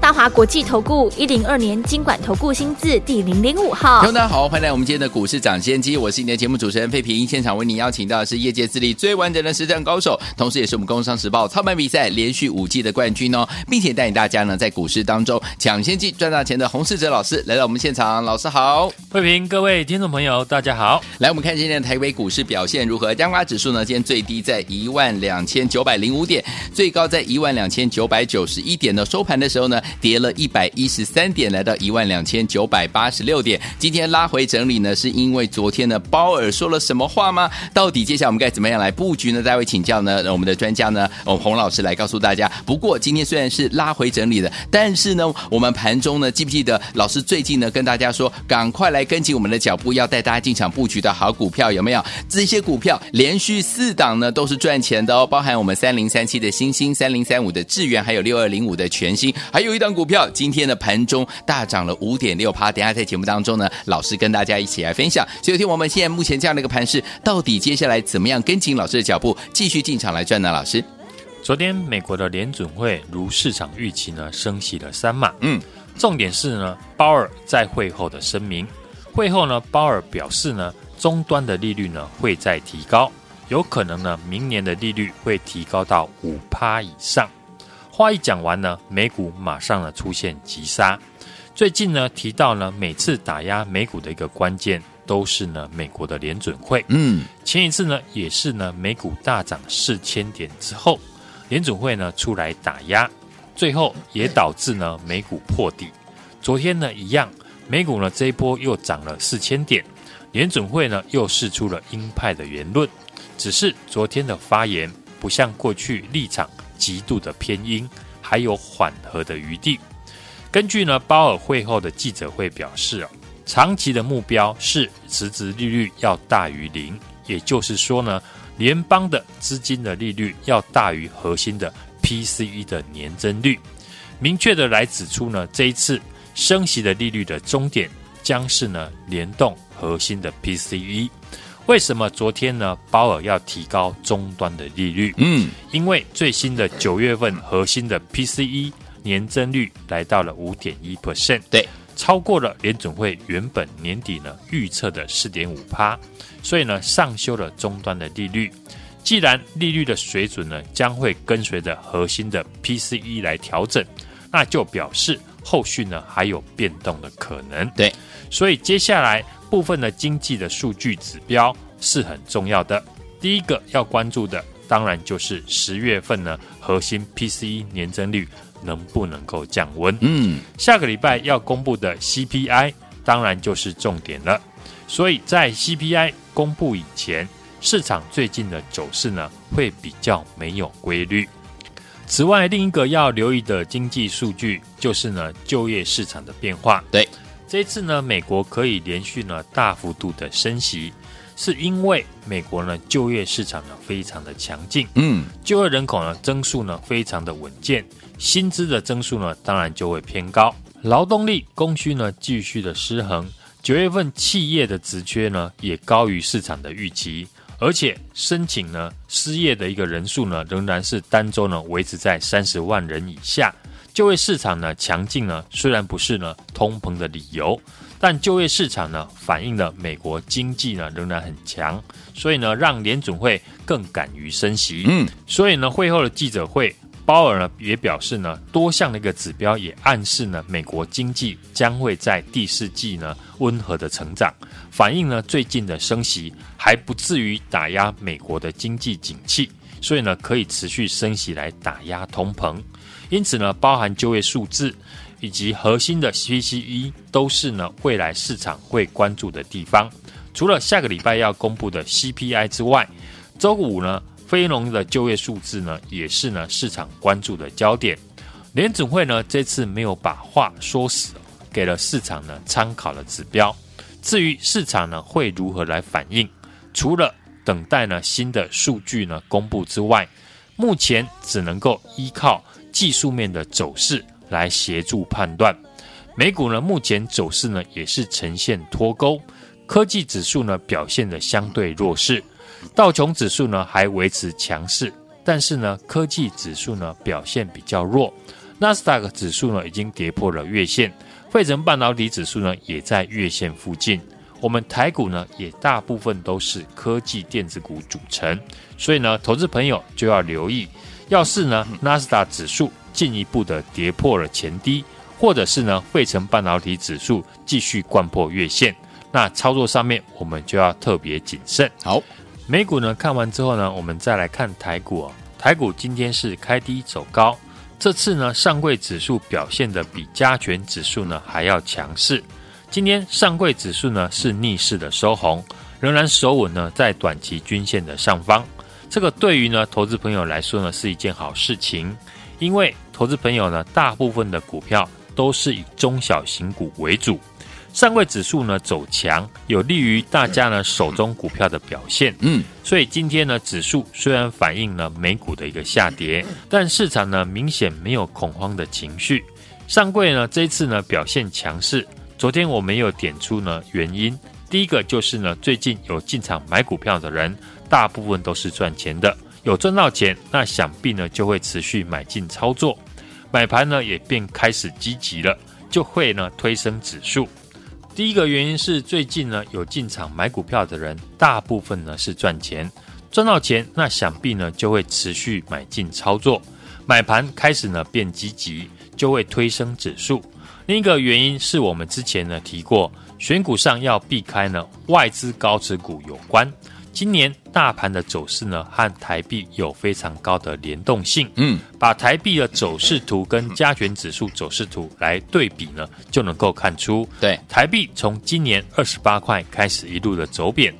大华国际投顾一零二年金管投顾新字第零零五号，大家好，欢迎来我们今天的股市抢先机，我是你的节目主持人费平，现场为你邀请到的是业界资历最完整的实战高手，同时也是我们工商时报操盘比赛连续五季的冠军哦，并且带领大家呢在股市当中抢先机赚大钱的洪世哲老师来到我们现场，老师好，费平，各位听众朋友大家好，来我们看今天的台北股市表现如何？加权指数呢，今天最低在一万两千九百零五点，最高在一万两千九百九十一点的，收盘的时候呢跌了一百。一十三点来到一万两千九百八十六点，今天拉回整理呢，是因为昨天的鲍尔说了什么话吗？到底接下来我们该怎么样来布局呢？大家会请教呢，我们的专家呢，我们洪老师来告诉大家。不过今天虽然是拉回整理的，但是呢，我们盘中呢，记不记得老师最近呢跟大家说，赶快来跟紧我们的脚步，要带大家进场布局的好股票有没有？这些股票连续四档呢都是赚钱的哦，包含我们三零三七的欣兴、三零三五的智原，还有六二零五的全新，还有一档股票今天。的盘中大涨了五点六趴，等下在节目当中呢，老师跟大家一起来分享。所以，听我们现在目前这样的一个盘势，到底接下来怎么样跟紧老师的脚步，继续进场来赚呢？老师，昨天美国的联准会如市场预期呢，升息了三码。嗯，重点是呢，鲍尔在会后的声明，会后呢，鲍尔表示呢，终端的利率呢会再提高，有可能呢，明年的利率会提高到五趴以上。话一讲完呢，美股马上呢出现急杀。最近呢提到呢，每次打压美股的一个关键都是呢美国的联准会。嗯，前一次呢也是呢美股大涨四千点之后，联准会呢出来打压，最后也导致呢美股破底。昨天呢一样，美股呢这一波又涨了四千点，联准会呢又释出了鹰派的言论，只是昨天的发言不像过去立场。极度的偏鹰，还有缓和的余地。根据呢鲍尔会后的记者会表示啊，长期的目标是实质利率要大于零，也就是说呢，联邦的资金的利率要大于核心的 PCE 的年增率。明确的来指出呢，这一次升息的利率的终点将是呢联动核心的 PCE。为什么昨天呢？鲍尔要提高终端的利率？嗯，因为最新的九月份核心的 PCE 年增率来到了五点一 percent，对，超过了联总会原本年底呢预测的四点五趴，所以呢上修了终端的利率。既然利率的水准呢将会跟随着核心的 PCE 来调整，那就表示后续呢还有变动的可能。对，所以接下来。部分的经济的数据指标是很重要的。第一个要关注的，当然就是十月份呢核心 PCE 年增率能不能够降温。嗯，下个礼拜要公布的 CPI 当然就是重点了。所以在 CPI 公布以前，市场最近的走势呢会比较没有规律。此外，另一个要留意的经济数据就是呢就业市场的变化。对。这一次呢，美国可以连续呢大幅度的升息，是因为美国呢就业市场呢非常的强劲，嗯，就业人口呢增速呢非常的稳健，薪资的增速呢当然就会偏高，劳动力供需呢继续的失衡，九月份企业的职缺呢也高于市场的预期，而且申请呢失业的一个人数呢仍然是单周呢维持在三十万人以下。就业市场呢强劲呢，虽然不是呢通膨的理由，但就业市场呢反映了美国经济呢仍然很强，所以呢让联准会更敢于升息。嗯，所以呢会后的记者会，鲍尔呢也表示呢多项的一个指标也暗示呢美国经济将会在第四季呢温和的成长，反映呢最近的升息还不至于打压美国的经济景气，所以呢可以持续升息来打压通膨。因此呢，包含就业数字以及核心的 PCE 都是呢未来市场会关注的地方。除了下个礼拜要公布的 CPI 之外，周五呢非农的就业数字呢也是呢市场关注的焦点。联准会呢这次没有把话说死，给了市场呢参考的指标。至于市场呢会如何来反应，除了等待呢新的数据呢公布之外。目前只能够依靠技术面的走势来协助判断。美股呢，目前走势呢也是呈现脱钩，科技指数呢表现的相对弱势，道琼指数呢还维持强势，但是呢科技指数呢表现比较弱，纳斯达克指数呢已经跌破了月线，费城半导体指数呢也在月线附近。我们台股呢也大部分都是科技电子股组成，所以呢投资朋友就要留意，要是呢纳斯达克指数进一步的跌破了前低。或者是呢，费城半导体指数继续掼破月线，那操作上面我们就要特别谨慎。好，美股呢看完之后呢，我们再来看台股哦。台股今天是开低走高，这次呢上柜指数表现得比加权指数呢还要强势。今天上柜指数呢是逆势的收红，仍然守稳呢在短期均线的上方。这个对于呢投资朋友来说呢是一件好事情，因为投资朋友呢大部分的股票。都是以中小型股为主，上柜指数呢走强，有利于大家呢手中股票的表现。嗯，所以今天呢指数虽然反映了美股的一个下跌，但市场呢明显没有恐慌的情绪。上柜呢这一次呢表现强势，昨天我没有点出呢原因，第一个就是呢最近有进场买股票的人，大部分都是赚钱的，有赚到钱，那想必呢就会持续买进操作。买盘呢也便开始积极了，就会呢推升指数。第一个原因是最近呢有进场买股票的人，大部分呢是赚钱，赚到钱，那想必呢就会持续买进操作。买盘开始呢变积极，就会推升指数。另一个原因是我们之前呢提过，选股上要避开呢外资高持股有关。今年大盘的走势呢，和台币有非常高的联动性。嗯，把台币的走势图跟加权指数走势图来对比呢，就能够看出，对台币从今年二十八块开始一路的走贬，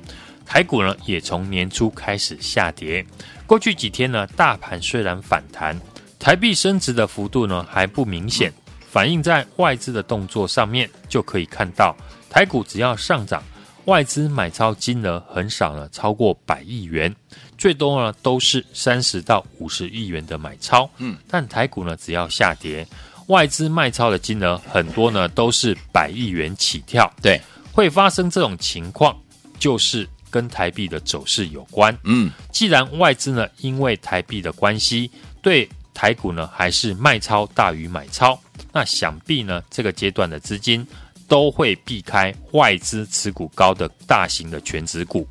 台股呢也从年初开始下跌。过去几天呢，大盘虽然反弹，台币升值的幅度呢还不明显，反映在外资的动作上面就可以看到，台股只要上涨。外资买超金额很少呢，超过百亿元，最多呢都是三十到五十亿元的买超。嗯，但台股呢只要下跌，外资卖超的金额很多呢都是百亿元起跳。对，会发生这种情况，就是跟台币的走势有关。嗯，既然外资呢因为台币的关系，对台股呢还是卖超大于买超，那想必呢这个阶段的资金。都会避开外资持股高的大型的全值股，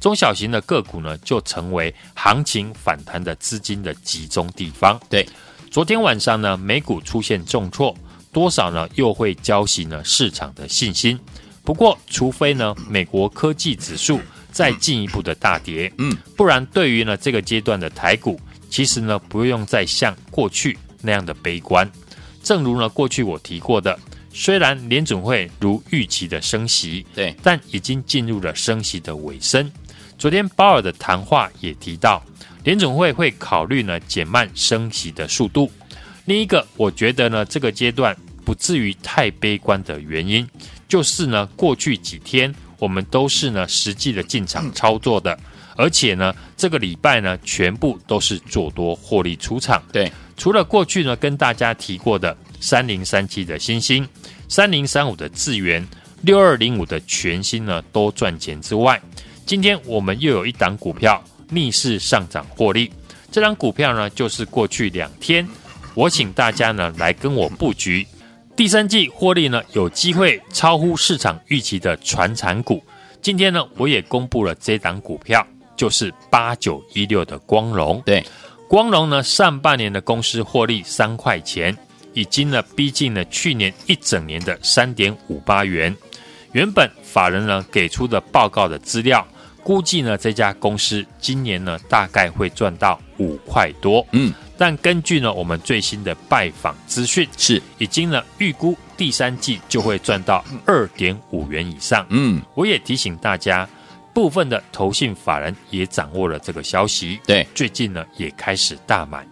中小型的个股呢，就成为行情反弹的资金的集中地方。对，昨天晚上呢，美股出现重挫，多少呢又会浇熄呢市场的信心。不过，除非呢美国科技指数再进一步的大跌，嗯，不然对于呢这个阶段的台股，其实呢不用再像过去那样的悲观。正如呢过去我提过的。虽然联准会如预期的升息，对，但已经进入了升息的尾声。昨天鲍尔的谈话也提到，联准会会考虑呢减慢升息的速度。另一个，我觉得呢这个阶段不至于太悲观的原因，就是呢过去几天我们都是呢实际的进场操作的，而且呢这个礼拜呢全部都是做多获利出场。对，除了过去呢跟大家提过的。三零三七的星星，三零三五的智源，六二零五的全新呢都赚钱之外，今天我们又有一档股票逆势上涨获利。这张股票呢，就是过去两天我请大家呢来跟我布局第三季获利呢有机会超乎市场预期的传产股。今天呢，我也公布了这档股票，就是八九一六的光荣。对，光荣呢上半年的公司获利三块钱。已经呢逼近了去年一整年的三点五八元。原本法人呢给出的报告的资料，估计呢这家公司今年呢大概会赚到五块多。嗯，但根据呢我们最新的拜访资讯，是已经呢预估第三季就会赚到二点五元以上。嗯，我也提醒大家，部分的投信法人也掌握了这个消息。对，最近呢也开始大买。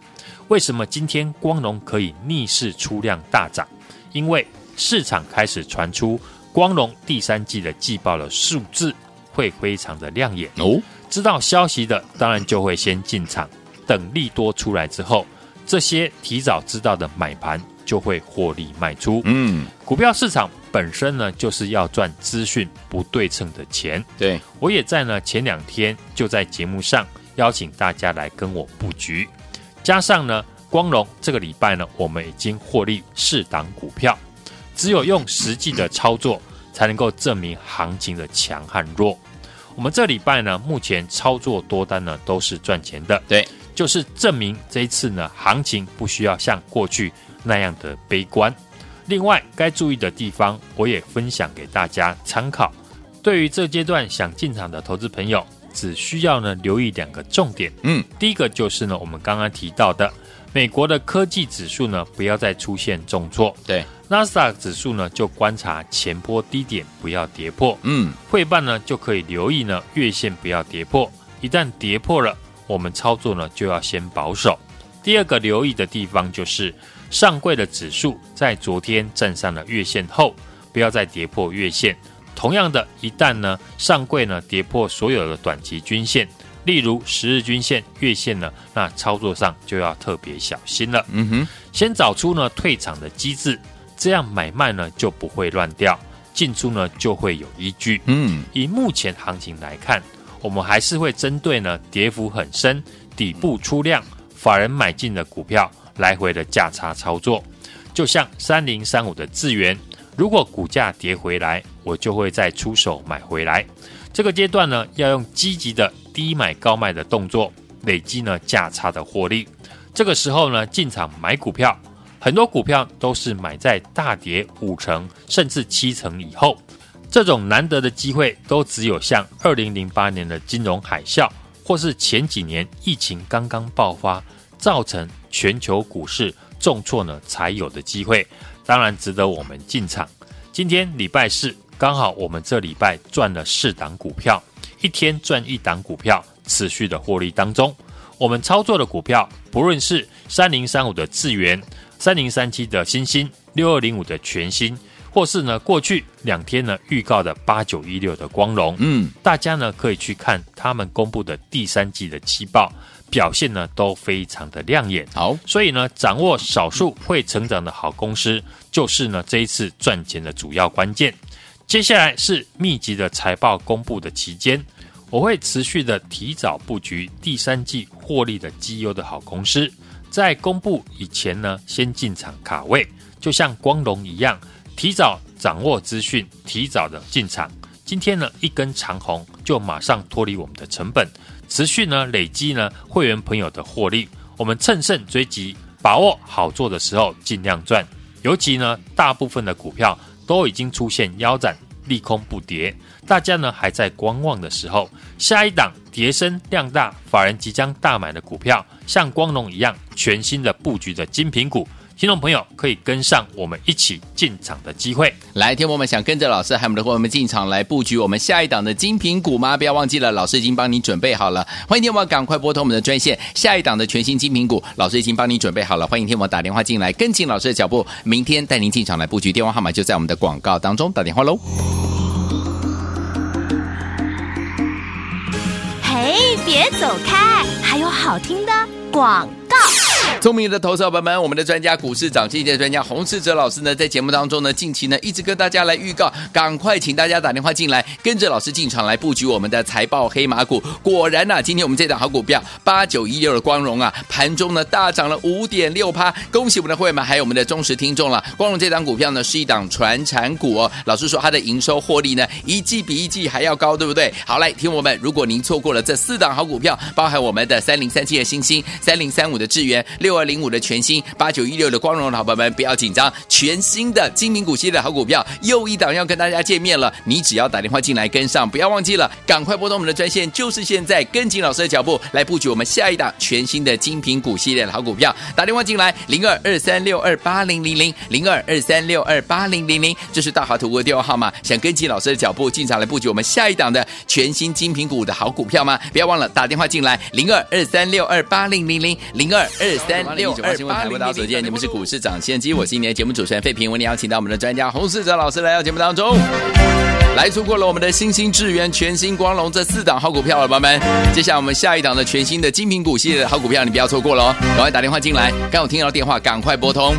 为什么今天光荣可以逆势出量大涨？因为市场开始传出光荣第三季的季报的数字会非常的亮眼哦。知道消息的当然就会先进场，等利多出来之后，这些提早知道的买盘就会获利卖出。嗯，股票市场本身呢，就是要赚资讯不对称的钱。对，我也在呢前两天就在节目上邀请大家来跟我布局，加上呢光荣这个礼拜呢，我们已经获利四档股票。只有用实际的操作，才能够证明行情的强和弱。我们这礼拜呢，目前操作多单呢都是赚钱的，对，就是证明这一次呢，行情不需要像过去那样的悲观。另外，该注意的地方，我也分享给大家参考。对于这阶段想进场的投资朋友，只需要呢留意两个重点。嗯，第一个就是呢，我们刚刚提到的美国的科技指数呢，不要再出现重挫。对。纳斯达克指数呢，就观察前波低点不要跌破。嗯，汇办呢就可以留意呢月线不要跌破。一旦跌破了，我们操作呢就要先保守。第二个留意的地方就是上柜的指数在昨天站上了月线后，不要再跌破月线。同样的，一旦呢上柜呢跌破所有的短期均线，例如十日均线、月线呢，那操作上就要特别小心了。嗯哼，先找出呢退场的机制。这样买卖呢就不会乱掉，进出呢就会有依据。嗯，以目前行情来看，我们还是会针对呢跌幅很深、底部出量、法人买进的股票来回的价差操作。就像三零三五的智原，如果股价跌回来，我就会再出手买回来。这个阶段呢，要用积极的低买高卖的动作，累积呢价差的获利。这个时候呢，进场买股票。很多股票都是买在大跌五成甚至七成以后，这种难得的机会都只有像二零零八年的金融海啸，或是前几年疫情刚刚爆发，造成全球股市重挫呢才有的机会，当然值得我们进场。今天礼拜四，刚好我们这礼拜赚了四档股票，一天赚一档股票，持续的获利当中，我们操作的股票，不论是三零三五的智源。三零三七的星星，六二零五的全新，或是呢过去两天呢预告的八九一六的光荣，嗯，大家呢可以去看他们公布的第三季的季报，表现呢都非常的亮眼。好，所以呢掌握少数会成长的好公司，就是呢这一次赚钱的主要关键。接下来是密集的财报公布的期间，我会持续的提早布局第三季获利的绩优的好公司。在公布以前呢，先进场卡位，就像光荣一样，提早掌握资讯，提早的进场。今天呢，一根长红就马上脱离我们的成本，持续呢累积呢会员朋友的获利。我们乘胜追击，把握好做的时候尽量赚。尤其呢，大部分的股票都已经出现腰斩，利空不跌，大家呢还在观望的时候，下一档跌升量大，法人即将大买的股票。像光荣一样全新的布局的精品股，听众朋友可以跟上我们一起进场的机会。来，听我们想跟着老师还有我们的伙伴们进场来布局我们下一档的精品股吗？不要忘记了，老师已经帮你准备好了。欢迎听我赶快拨通我们的专线，下一档的全新精品股，老师已经帮你准备好了。欢迎听我打电话进来，跟紧老师的脚步，明天带您进场来布局。电话号码就在我们的广告当中，打电话喽。嘿，别走开，还有好听的。广告。聪明的投资者朋友们，我们的专家股市涨跌的专家洪世哲老师呢，在节目当中呢，近期呢一直跟大家来预告，赶快请大家打电话进来，跟着老师进场来布局我们的财报黑马股。果然呐、今天我们这档好股票八九一六的光荣啊，盘中呢大涨了五点六趴，恭喜我们的会员们，还有我们的忠实听众了。光荣这档股票呢是一档传产股哦，老师说它的营收获利呢一季比一季还要高，对不对？好，来听我们，如果您错过了这四档好股票，包含我们的三零三七的星星、三零三五的智源、六二零五的全新、八九一六的光荣的好朋友们，不要紧张，全新的精品股系列的好股票又一档要跟大家见面了。你只要打电话进来跟上，不要忘记了，赶快拨通我们的专线，就是现在，跟紧老师的脚步来布局我们下一档全新的精品股系列的好股票。打电话进来，零二二三六二八零零零，零二二三六二八零零零，这是大华图的电话号码。想跟紧老师的脚步进场来布局我们下一档的全新精品股的好股票吗？不要忘了打电话进来，零二二三六二八零零零，零二二三六二八零零零。首先，你们是股市涨先机，我是今天的节目主持人费平，为您邀请到我们的专家洪世哲老师来到节目当中。来错过了我们的星星智源、全新光荣这四档好股票了，宝宝们。接下来我们下一档的全新的精品股系列的好股票，你不要错过了哦！赶快打电话进来，刚好听到电话，赶快拨通。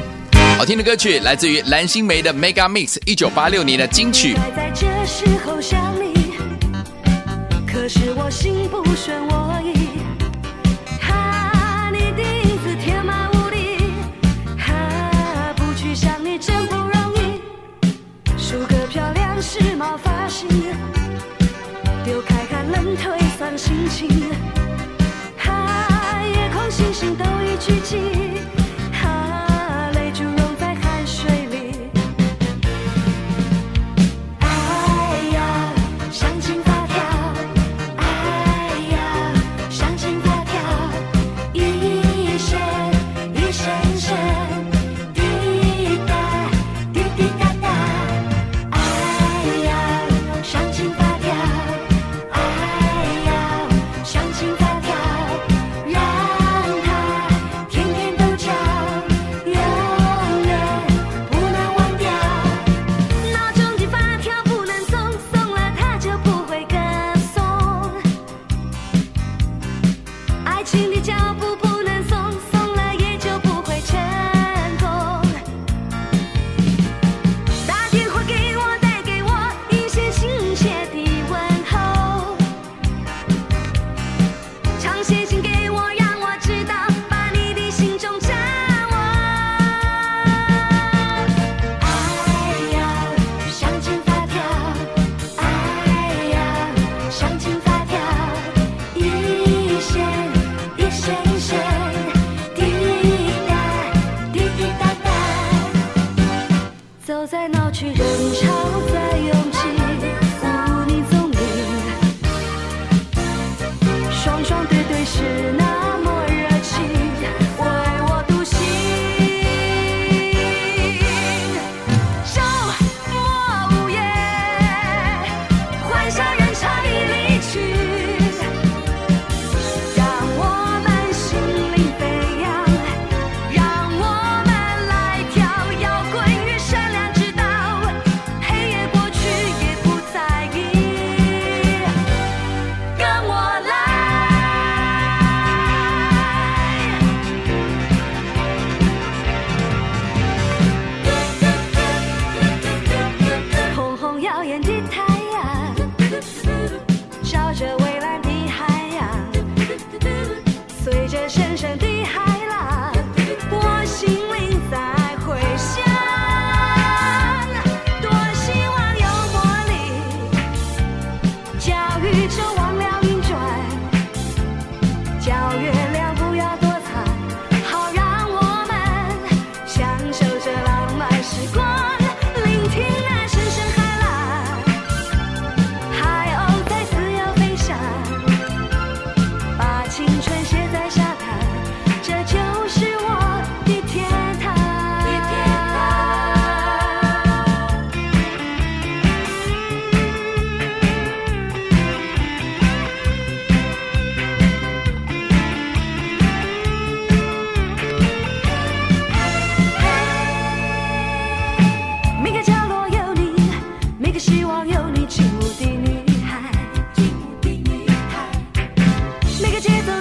好听的歌曲来自于蓝心湄的 Mega Mix，一九八六年的金曲。在这时候想你，可是我心不宣我退散心情。啊，夜空星星都已聚集。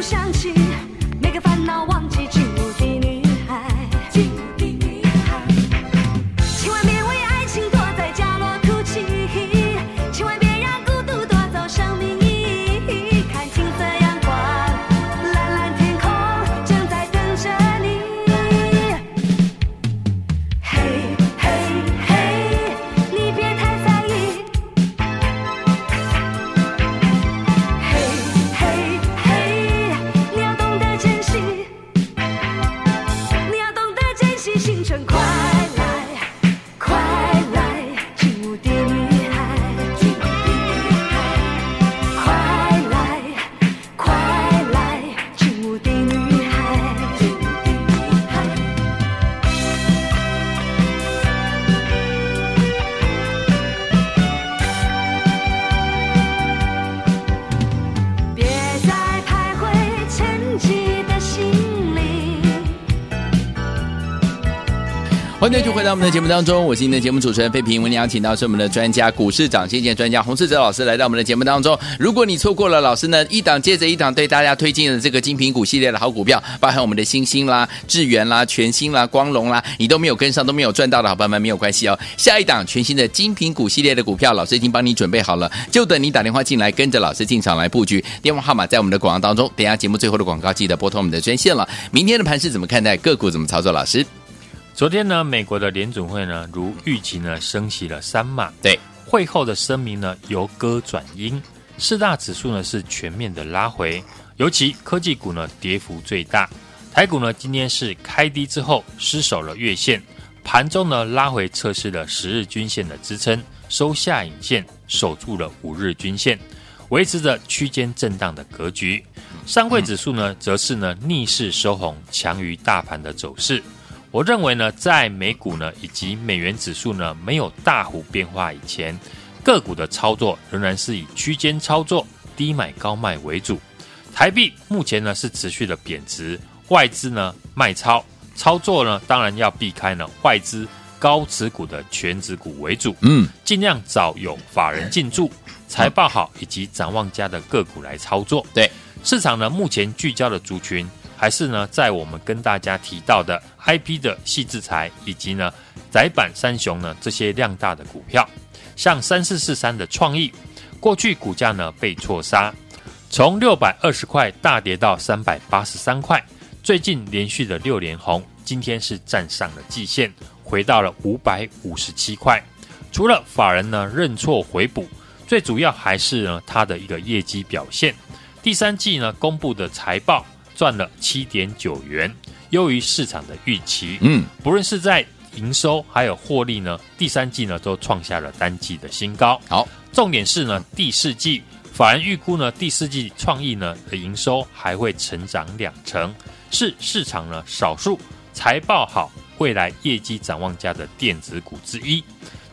想起每个烦恼忘记。欢迎继续回到我们的节目当中，我是您的节目主持人费平。为您邀请到是我们的专家股市长先见专家洪世哲老师来到我们的节目当中。如果你错过了老师呢一档接着一档对大家推荐的这个精品股系列的好股票，包含我们的星星啦、智源啦、全新啦、光荣啦，你都没有跟上都没有赚到的好朋友们没有关系哦。下一档全新的精品股系列的股票，老师已经帮你准备好了，就等你打电话进来，跟着老师进场来布局。电话号码在我们的广告当中，等下节目最后的广告记得拨通我们的专线了。明天的盘是怎么看待？个股怎么操作？老师？昨天呢，美国的联准会呢，如预期呢，升息了三码。对，会后的声明呢，由歌转鹰，四大指数呢是全面的拉回，尤其科技股呢跌幅最大。台股呢今天是开低之后失守了月线，盘中呢拉回测试了十日均线的支撑，收下影线，守住了五日均线，维持着区间震荡的格局。上柜指数呢，则是呢逆势收红，强于大盘的走势。我认为呢，在美股呢以及美元指数呢没有大幅变化以前，个股的操作仍然是以区间操作、低买高卖为主。台币目前呢是持续的贬值，外资呢卖超，操作呢当然要避开呢外资高持股的全值股为主，嗯，尽量找有法人进驻、财报好以及展望佳的个股来操作。对，市场呢目前聚焦的族群。还是呢，在我们跟大家提到的 IP 的矽智财，以及呢窄板三雄呢这些量大的股票，像三四四三的创意，过去股价呢被错杀，从六百二十块大跌到三百八十三块，最近连续的六连红，今天是站上了季线，回到了五百五十七块。除了法人呢认错回补，最主要还是呢它的一个业绩表现，第三季呢公布的财报。赚了七点九元，优于市场的预期。嗯，不论是在营收还有获利呢，第三季呢都创下了单季的新高。好，重点是呢，第四季法人预估呢，第四季创意呢的营收还会成长两成，是市场呢少数财报好、未来业绩展望佳的电子股之一。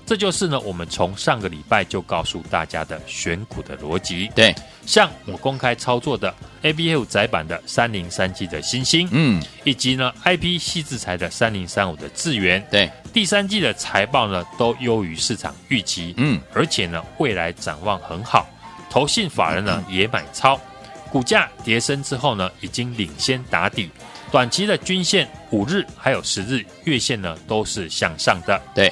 这就是呢，我们从上个礼拜就告诉大家的选股的逻辑。对，像我公开操作的 ABF 窄板的三零三七的新星，嗯，以及呢 IP 矽智财的三零三五的智源，对，第三季的财报呢都优于市场预期，嗯，而且呢未来展望很好，投信法人呢也买超，股价跌升之后呢已经领先打底，短期的均线五日还有十日月线呢都是向上的，对。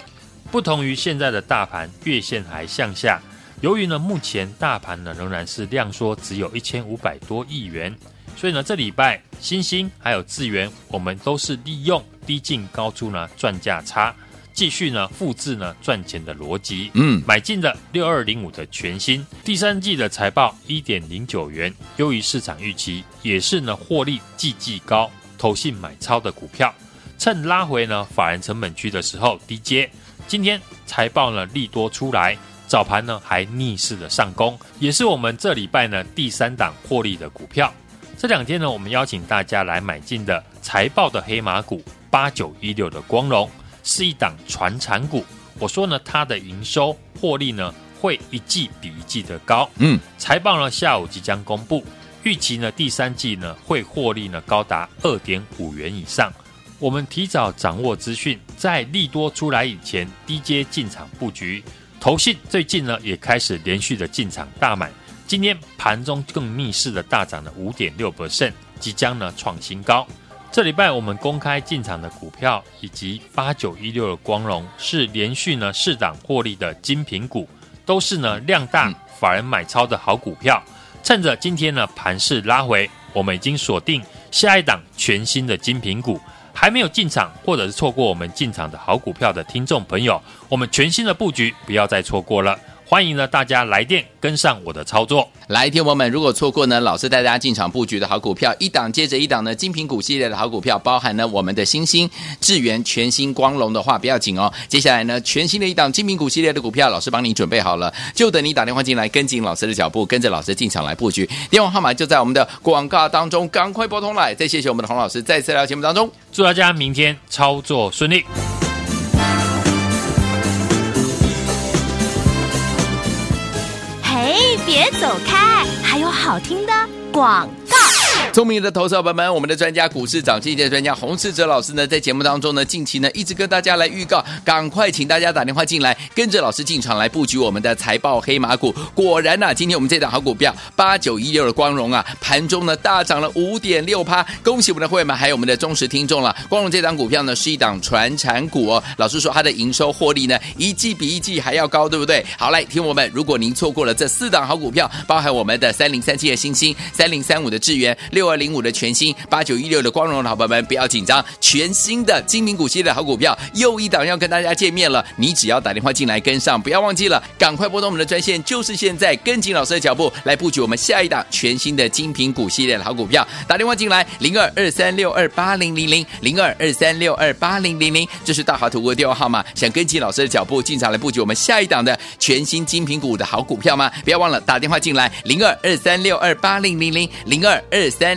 不同于现在的大盘月线还向下，由于呢目前大盘呢仍然是量缩，只有一千五百多亿元，所以呢这礼拜新兴还有智源，我们都是利用低进高出呢赚价差，继续呢复制呢赚钱的逻辑。嗯，买进的六二零五的全新第三季的财报一点零九元，优于市场预期，也是呢获利季季高，投信买超的股票，趁拉回呢法人成本区的时候低接。今天财报呢利多出来，早盘呢还逆势的上攻，也是我们这礼拜呢第三档获利的股票。这两天呢，我们邀请大家来买进的财报的黑马股八九一六的光隆，是一档传产股。我说呢，它的营收获利呢会一季比一季的高。嗯，财报呢下午即将公布，预期呢第三季呢会获利呢高达二点五元以上。我们提早掌握资讯，在利多出来以前低阶进场布局。投信最近呢也开始连续的进场大买，今天盘中更逆势的大涨了五点六 percent，即将呢创新高。这礼拜我们公开进场的股票以及八九一六的光荣是连续呢四档获利的精品股，都是呢量大法人买超的好股票。趁着今天呢盘势拉回，我们已经锁定下一档全新的精品股。还没有进场，或者是错过我们进场的好股票的听众朋友，我们全新的布局不要再错过了。欢迎呢大家来电跟上我的操作。来，听友们，如果错过呢，老师带大家进场布局的好股票，一档接着一档呢，精品股系列的好股票，包含呢我们的星星、智源、全新、光荣的话，不要紧哦。接下来呢，全新的一档精品股系列的股票，老师帮你准备好了，就等你打电话进来，跟紧老师的脚步，跟着老师进场来布局。电话号码就在我们的广告当中，赶快拨通来。再谢谢我们的洪老师，再次来到节目当中，祝大家明天操作顺利。走开，还有好听的广告。聪明的投资者朋友们，我们的专家股市涨跌的专家洪世哲老师呢，在节目当中呢，近期呢一直跟大家来预告，赶快请大家打电话进来，跟着老师进场来布局我们的财报黑马股。果然呐、今天我们这档好股票八九一六的光荣啊，盘中呢大涨了五点六趴，恭喜我们的会员们，还有我们的忠实听众了。光荣这档股票呢是一档传产股哦，老师说它的营收获利呢一季比一季还要高，对不对？好，来听我们，如果您错过了这四档好股票，包含我们的三零三七的星星、三零三五的智源、六二零五的全新、八九一六的光荣的好朋友们，不要紧张，全新的精品股系列的好股票又一档要跟大家见面了。你只要打电话进来跟上，不要忘记了，赶快拨通我们的专线，就是现在，跟紧老师的脚步来布局我们下一档全新的精品股系列的好股票。打电话进来，零二二三六二八零零零零二二三六二八零零零，这是大华图的电话号码。想跟紧老师的脚步进场来布局我们下一档的全新精品股的好股票吗？不要忘了打电话进来，零二二三六二八零零零零二二三